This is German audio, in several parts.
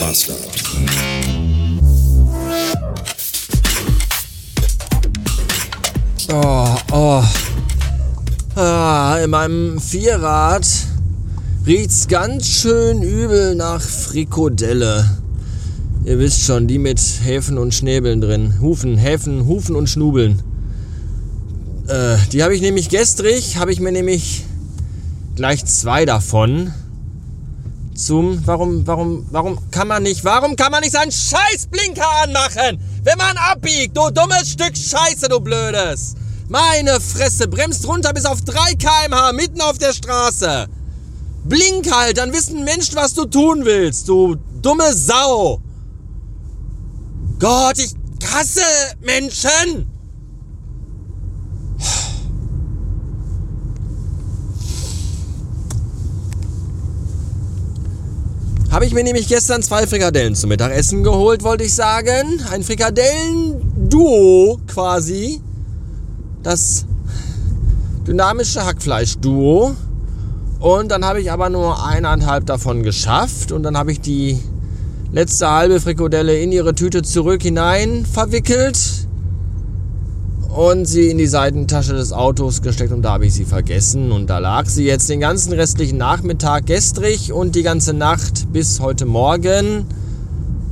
Master. Oh, oh. Ah, in meinem Vierrad riecht's ganz schön übel nach Frikodelle. Ihr wisst schon, die mit Häfen und Schnäbeln drin. Hufen, Häfen, Hufen und Schnubeln. Äh, die habe ich nämlich gestrig, habe ich mir nämlich gleich zwei davon zum. Warum, warum, warum kann man nicht, warum kann man nicht seinen Scheißblinker anmachen? Wenn man abbiegt, du dummes Stück Scheiße, du Blödes! Meine Fresse, bremst runter bis auf 3 km/h mitten auf der Straße. Blink halt, dann wissen Menschen, was du tun willst, du dumme Sau. Gott, ich hasse Menschen. Habe ich mir nämlich gestern zwei Frikadellen zum Mittagessen geholt, wollte ich sagen. Ein Frikadellen-Duo quasi. Das dynamische Hackfleisch-Duo. Und dann habe ich aber nur eineinhalb davon geschafft. Und dann habe ich die letzte halbe Frikadelle in ihre Tüte zurück hinein verwickelt und sie in die Seitentasche des Autos gesteckt und da habe ich sie vergessen. Und da lag sie jetzt den ganzen restlichen Nachmittag gestrig und die ganze Nacht bis heute Morgen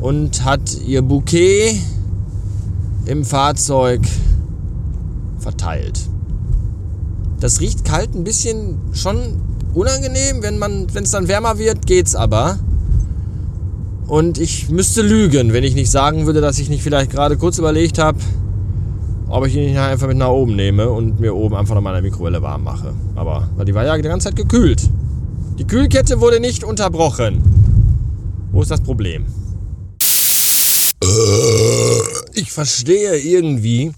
und hat ihr Bouquet im Fahrzeug verteilt. Das riecht kalt ein bisschen schon unangenehm, wenn man, wenn es dann wärmer wird, geht's aber. Und ich müsste lügen, wenn ich nicht sagen würde, dass ich nicht vielleicht gerade kurz überlegt habe, ob ich ihn einfach mit nach oben nehme und mir oben einfach nochmal eine Mikrowelle warm mache. Aber die war ja die ganze Zeit gekühlt. Die Kühlkette wurde nicht unterbrochen. Wo ist das Problem? Ich verstehe irgendwie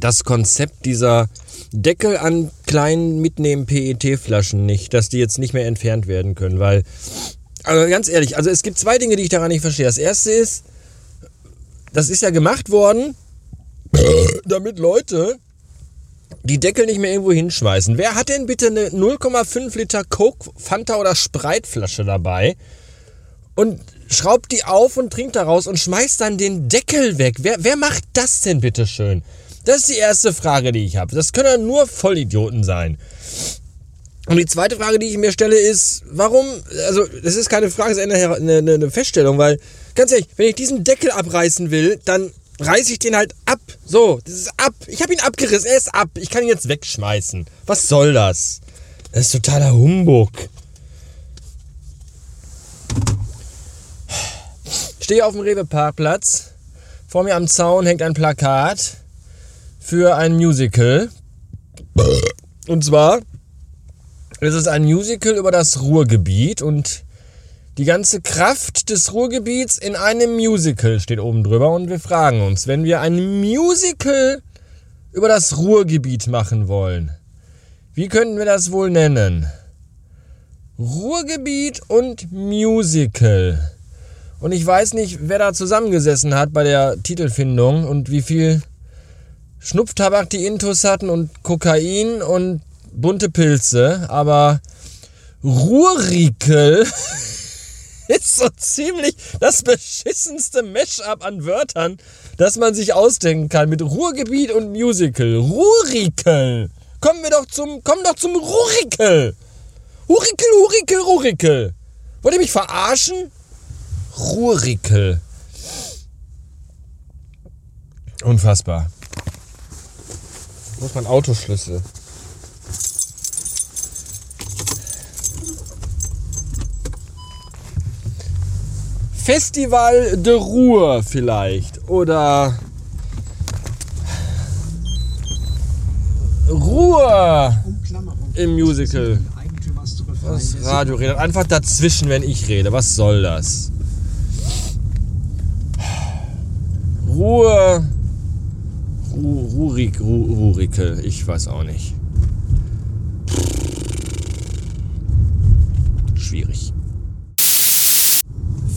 das Konzept dieser Deckel an kleinen mitnehmen PET-Flaschen nicht, dass die jetzt nicht mehr entfernt werden können, weil, also ganz ehrlich, also es gibt zwei Dinge, die ich daran nicht verstehe. Das erste ist, das ist ja gemacht worden, damit Leute die Deckel nicht mehr irgendwo hinschmeißen. Wer hat denn bitte eine 0,5 Liter Coke, Fanta oder Spreitflasche dabei und schraubt die auf und trinkt daraus und schmeißt dann den Deckel weg? Wer, wer macht das denn bitte schön? Das ist die erste Frage, die ich habe. Das können nur Vollidioten sein. Und die zweite Frage, die ich mir stelle, ist, warum, also das ist keine Frage, es ist eine, eine, eine Feststellung, weil, ganz ehrlich, wenn ich diesen Deckel abreißen will, dann reiße ich den halt ab. So, das ist ab. Ich habe ihn abgerissen, er ist ab. Ich kann ihn jetzt wegschmeißen. Was soll das? Das ist totaler Humbug. Stehe auf dem Rewe-Parkplatz. Vor mir am Zaun hängt ein Plakat für ein Musical. Und zwar ist es ein Musical über das Ruhrgebiet und die ganze Kraft des Ruhrgebiets in einem Musical steht oben drüber und wir fragen uns, wenn wir ein Musical über das Ruhrgebiet machen wollen, wie könnten wir das wohl nennen? Ruhrgebiet und Musical. Und ich weiß nicht, wer da zusammengesessen hat bei der Titelfindung und wie viel Schnupftabak die Intus hatten und Kokain und bunte Pilze, aber Ruhrrikel ist so ziemlich das beschissenste Mashup an Wörtern, das man sich ausdenken kann mit Ruhrgebiet und Musical. Ruhrikel. Kommen wir doch zum, kommen doch zum Ruhrikel. Hurikel, Hurikel, Ruhrikel. Wollt ihr mich verarschen? Ruhrikel. Unfassbar. Wo ist mein Autoschlüssel? Festival de Ruhr vielleicht. Oder Ruhe im Musical. Das Radio redet einfach dazwischen, wenn ich rede. Was soll das? Ruhe. Ru Rurik, Ru Rurike. Ich weiß auch nicht. Schwierig.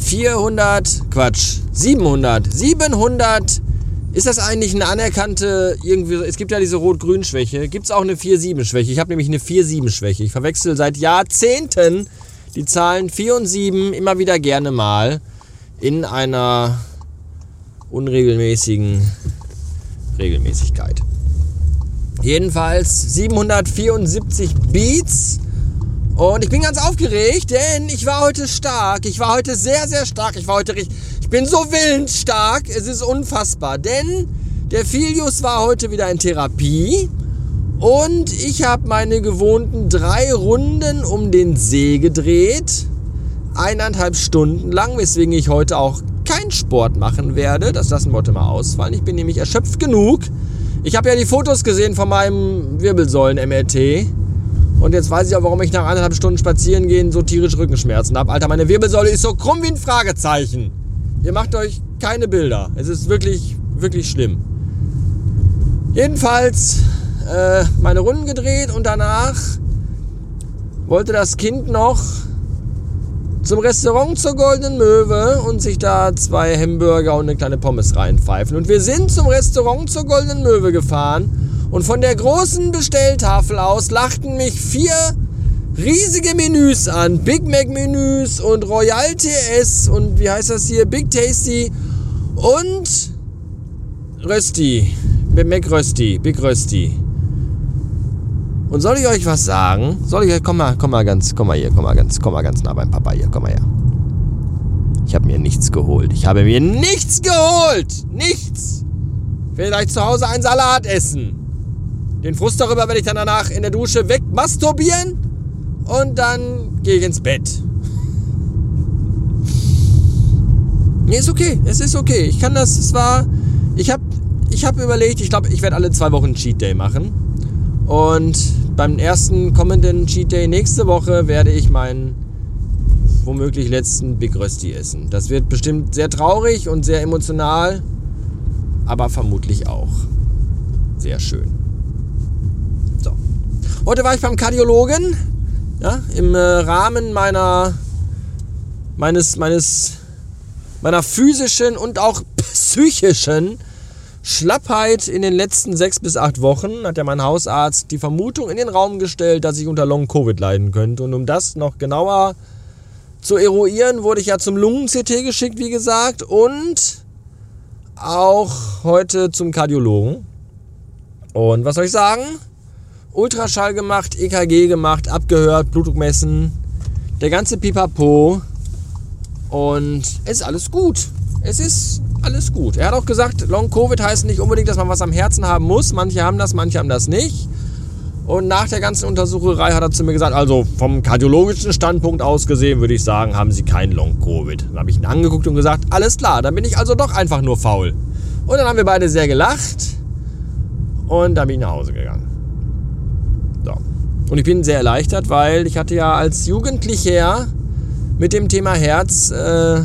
400, Quatsch, 700, 700, ist das eigentlich eine anerkannte, irgendwie, es gibt ja diese Rot-Grün-Schwäche, gibt es auch eine 4-7-Schwäche? Ich habe nämlich eine 4-7-Schwäche. Ich verwechsel seit Jahrzehnten die Zahlen 4 und 7 immer wieder gerne mal. in einer unregelmäßigen Regelmäßigkeit. Jedenfalls 774 Beats. Und ich bin ganz aufgeregt, denn ich war heute stark. Ich war heute sehr, sehr stark. Ich war heute richtig. Ich bin so willensstark. Es ist unfassbar. Denn der Filius war heute wieder in Therapie. Und ich habe meine gewohnten drei Runden um den See gedreht. Eineinhalb Stunden lang, weswegen ich heute auch keinen Sport machen werde. Das lassen wir heute mal ausfallen. Ich bin nämlich erschöpft genug. Ich habe ja die Fotos gesehen von meinem Wirbelsäulen-MRT. Und jetzt weiß ich auch, warum ich nach eineinhalb Stunden spazieren gehen so tierisch Rückenschmerzen habe. Alter, meine Wirbelsäule ist so krumm wie ein Fragezeichen. Ihr macht euch keine Bilder. Es ist wirklich, wirklich schlimm. Jedenfalls äh, meine Runden gedreht und danach wollte das Kind noch zum Restaurant zur Goldenen Möwe und sich da zwei Hamburger und eine kleine Pommes reinpfeifen. Und wir sind zum Restaurant zur Goldenen Möwe gefahren und von der großen Bestelltafel aus lachten mich vier riesige Menüs an. Big Mac Menüs und Royal TS und wie heißt das hier? Big Tasty und Rösti. Mac Rösti. Big Rösti. Und soll ich euch was sagen? Soll ich euch, komm mal, komm mal ganz, komm mal hier, komm mal ganz, komm mal ganz nah beim Papa hier, komm mal her. Ich habe mir nichts geholt. Ich habe mir nichts geholt. Nichts. Gleich zu Hause einen Salat essen. Den Frust darüber werde ich dann danach in der Dusche wegmasturbieren und dann gehe ich ins Bett. Nee, ist okay. Es ist okay. Ich kann das, es war, ich habe ich hab überlegt, ich glaube, ich werde alle zwei Wochen Cheat Day machen. Und beim ersten kommenden Cheat Day nächste Woche werde ich meinen womöglich letzten Big Rösti essen. Das wird bestimmt sehr traurig und sehr emotional, aber vermutlich auch sehr schön. Heute war ich beim Kardiologen, ja, im äh, Rahmen meiner meines meines meiner physischen und auch psychischen Schlappheit in den letzten sechs bis acht Wochen hat ja mein Hausarzt die Vermutung in den Raum gestellt, dass ich unter Long-Covid leiden könnte. Und um das noch genauer zu eruieren, wurde ich ja zum Lungen-CT geschickt, wie gesagt, und auch heute zum Kardiologen. Und was soll ich sagen? Ultraschall gemacht, EKG gemacht, abgehört, Blutdruck messen, der ganze Pipapo. Und es ist alles gut. Es ist alles gut. Er hat auch gesagt, Long Covid heißt nicht unbedingt, dass man was am Herzen haben muss. Manche haben das, manche haben das nicht. Und nach der ganzen Untersucherei hat er zu mir gesagt, also vom kardiologischen Standpunkt aus gesehen, würde ich sagen, haben Sie kein Long Covid. Dann habe ich ihn angeguckt und gesagt, alles klar, dann bin ich also doch einfach nur faul. Und dann haben wir beide sehr gelacht und dann bin ich nach Hause gegangen. Und ich bin sehr erleichtert, weil ich hatte ja als Jugendlicher mit dem Thema Herz äh,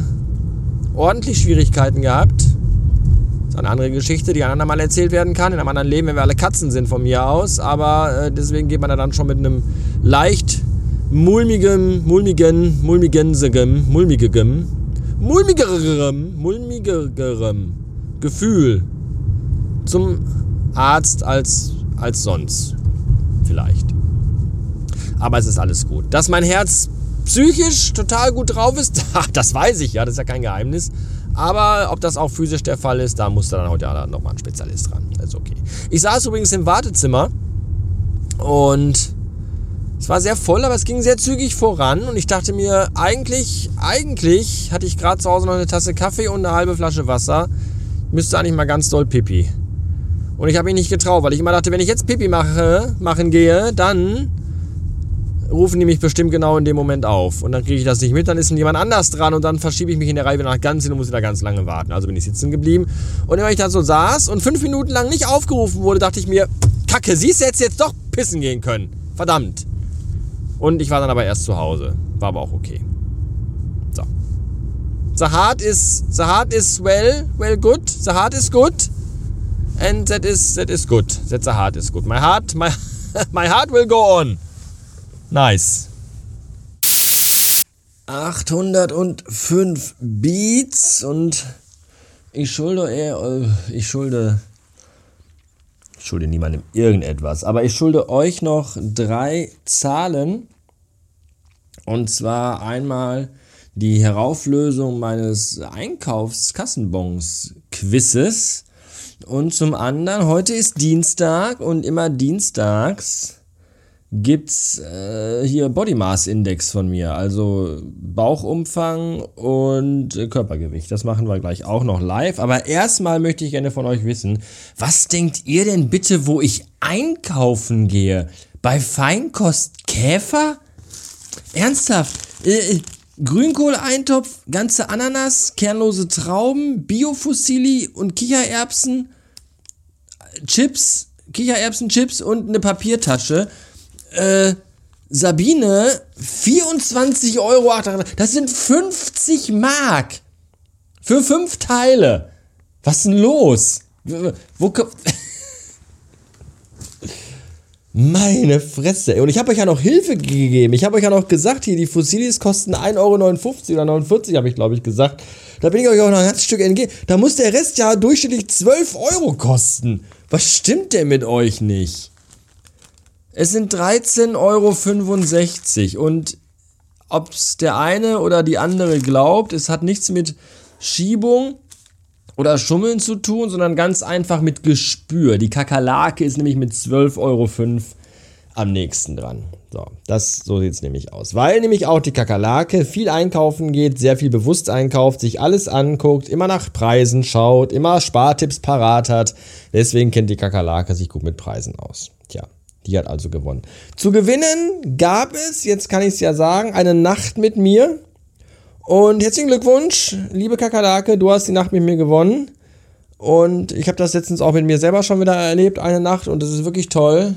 ordentlich Schwierigkeiten gehabt. Das ist eine andere Geschichte, die ein andermal erzählt werden kann. In einem anderen Leben, wenn wir alle Katzen sind von mir aus. Aber äh, deswegen geht man da dann schon mit einem leicht mulmigen, mulmigen, mulmigensegem, mulmigegem, mulmigerem, mulmigerem Gefühl zum Arzt als, als sonst. Vielleicht. Aber es ist alles gut. Dass mein Herz psychisch total gut drauf ist, das weiß ich ja, das ist ja kein Geheimnis. Aber ob das auch physisch der Fall ist, da muss dann heute nochmal ein Spezialist dran. Ist okay. Ich saß übrigens im Wartezimmer und es war sehr voll, aber es ging sehr zügig voran und ich dachte mir, eigentlich, eigentlich hatte ich gerade zu Hause noch eine Tasse Kaffee und eine halbe Flasche Wasser. Müsste eigentlich mal ganz doll Pipi. Und ich habe mich nicht getraut, weil ich immer dachte, wenn ich jetzt Pipi mache, machen gehe, dann rufen die mich bestimmt genau in dem Moment auf. Und dann kriege ich das nicht mit, dann ist jemand anders dran und dann verschiebe ich mich in der Reihe nach ganz hin und muss wieder ganz lange warten. Also bin ich sitzen geblieben. Und wenn ich da so saß und fünf Minuten lang nicht aufgerufen wurde, dachte ich mir, Kacke, siehst du jetzt jetzt doch pissen gehen können. Verdammt. Und ich war dann aber erst zu Hause. War aber auch okay. So. The heart is, the heart is well, well good. The heart is good. And that is, that is good. That the heart is good. My heart, my, my heart will go on. Nice. 805 Beats und ich schulde eher, äh, ich schulde, ich schulde niemandem irgendetwas, aber ich schulde euch noch drei Zahlen. Und zwar einmal die Herauflösung meines Einkaufskassenbons-Quizzes. Und zum anderen, heute ist Dienstag und immer dienstags gibt's äh, hier Body Mass Index von mir, also Bauchumfang und Körpergewicht. Das machen wir gleich auch noch live. Aber erstmal möchte ich gerne von euch wissen, was denkt ihr denn bitte, wo ich einkaufen gehe? Bei Feinkost Käfer? Ernsthaft? Äh, äh Grünkohleintopf, ganze Ananas, kernlose Trauben, Biofusilli und Kichererbsen, Chips, Kichererbsen-Chips und eine Papiertasche äh, Sabine 24,88 Euro. Das sind 50 Mark. Für fünf Teile. Was ist denn los? Wo Meine Fresse. Und ich habe euch ja noch Hilfe gegeben. Ich habe euch ja noch gesagt, hier die Fossilis kosten 1,59 Euro oder 49, habe ich glaube ich gesagt. Da bin ich euch auch noch ein ganzes Stück entgegen. Da muss der Rest ja durchschnittlich 12 Euro kosten. Was stimmt denn mit euch nicht? Es sind 13,65 Euro und ob es der eine oder die andere glaubt, es hat nichts mit Schiebung oder Schummeln zu tun, sondern ganz einfach mit Gespür. Die Kakerlake ist nämlich mit 12,05 Euro am nächsten dran. So, das, so sieht es nämlich aus. Weil nämlich auch die Kakerlake viel einkaufen geht, sehr viel bewusst einkauft, sich alles anguckt, immer nach Preisen schaut, immer Spartipps parat hat. Deswegen kennt die Kakerlake sich gut mit Preisen aus. Tja, die hat also gewonnen. Zu gewinnen gab es, jetzt kann ich es ja sagen, eine Nacht mit mir. Und herzlichen Glückwunsch, liebe Kakerlake, du hast die Nacht mit mir gewonnen. Und ich habe das letztens auch mit mir selber schon wieder erlebt, eine Nacht, und das ist wirklich toll.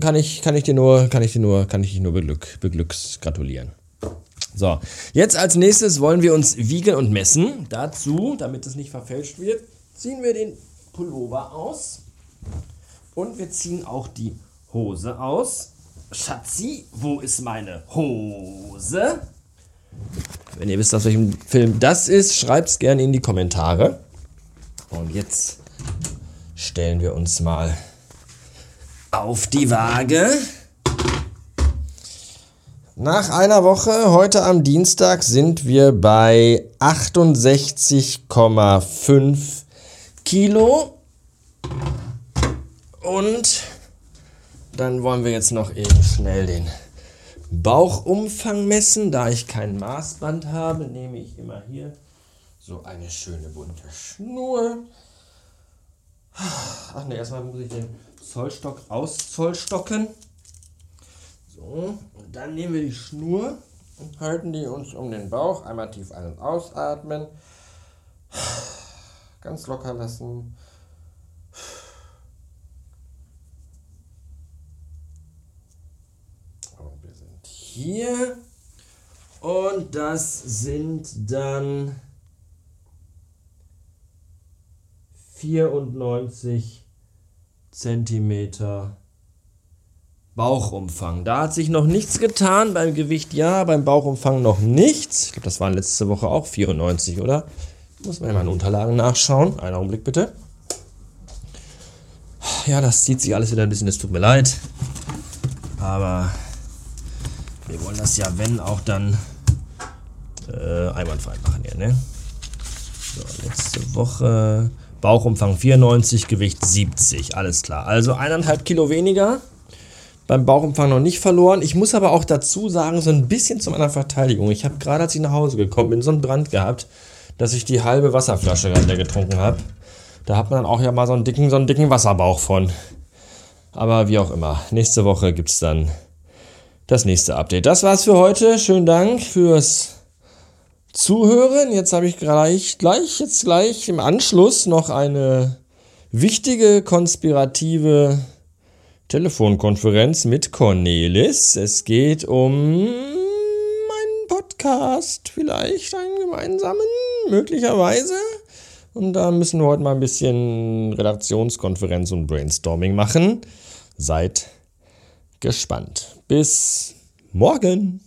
Kann ich, kann ich dir nur, kann ich dir nur, kann ich dich nur beglück, beglücks gratulieren. So, jetzt als nächstes wollen wir uns wiegen und messen. Dazu, damit es nicht verfälscht wird, ziehen wir den Pullover aus. Und wir ziehen auch die Hose aus. Schatzi, wo ist meine Hose? Wenn ihr wisst, aus welchem Film das ist, schreibt es gerne in die Kommentare. Und jetzt stellen wir uns mal auf die Waage. Nach einer Woche, heute am Dienstag, sind wir bei 68,5 Kilo. Und dann wollen wir jetzt noch eben schnell den Bauchumfang messen. Da ich kein Maßband habe, nehme ich immer hier so eine schöne bunte Schnur. Ach ne, erstmal muss ich den Zollstock auszollstocken. So, und dann nehmen wir die Schnur und halten die uns um den Bauch. Einmal tief ein- und ausatmen. Ganz locker lassen. Hier. Und das sind dann 94 Zentimeter Bauchumfang. Da hat sich noch nichts getan. Beim Gewicht ja, beim Bauchumfang noch nichts. Ich glaube, das waren letzte Woche auch 94, oder? Muss man in meinen Unterlagen nachschauen. Einen Augenblick bitte. Ja, das zieht sich alles wieder ein bisschen. Es tut mir leid. Aber wir wollen das ja, wenn, auch dann äh, einwandfrei machen hier, ne? So, letzte Woche Bauchumfang 94, Gewicht 70, alles klar. Also eineinhalb Kilo weniger. Beim Bauchumfang noch nicht verloren. Ich muss aber auch dazu sagen, so ein bisschen zu meiner Verteidigung. Ich habe gerade, als ich nach Hause gekommen bin, so einen Brand gehabt, dass ich die halbe Wasserflasche gerade getrunken habe. Da hat man dann auch ja mal so einen dicken, so einen dicken Wasserbauch von. Aber wie auch immer. Nächste Woche gibt es dann das nächste Update. Das war's für heute. Schönen Dank fürs Zuhören. Jetzt habe ich gleich, gleich, jetzt gleich im Anschluss noch eine wichtige konspirative Telefonkonferenz mit Cornelis. Es geht um meinen Podcast, vielleicht einen gemeinsamen, möglicherweise. Und da müssen wir heute mal ein bisschen Redaktionskonferenz und Brainstorming machen. Seid gespannt. Bis morgen.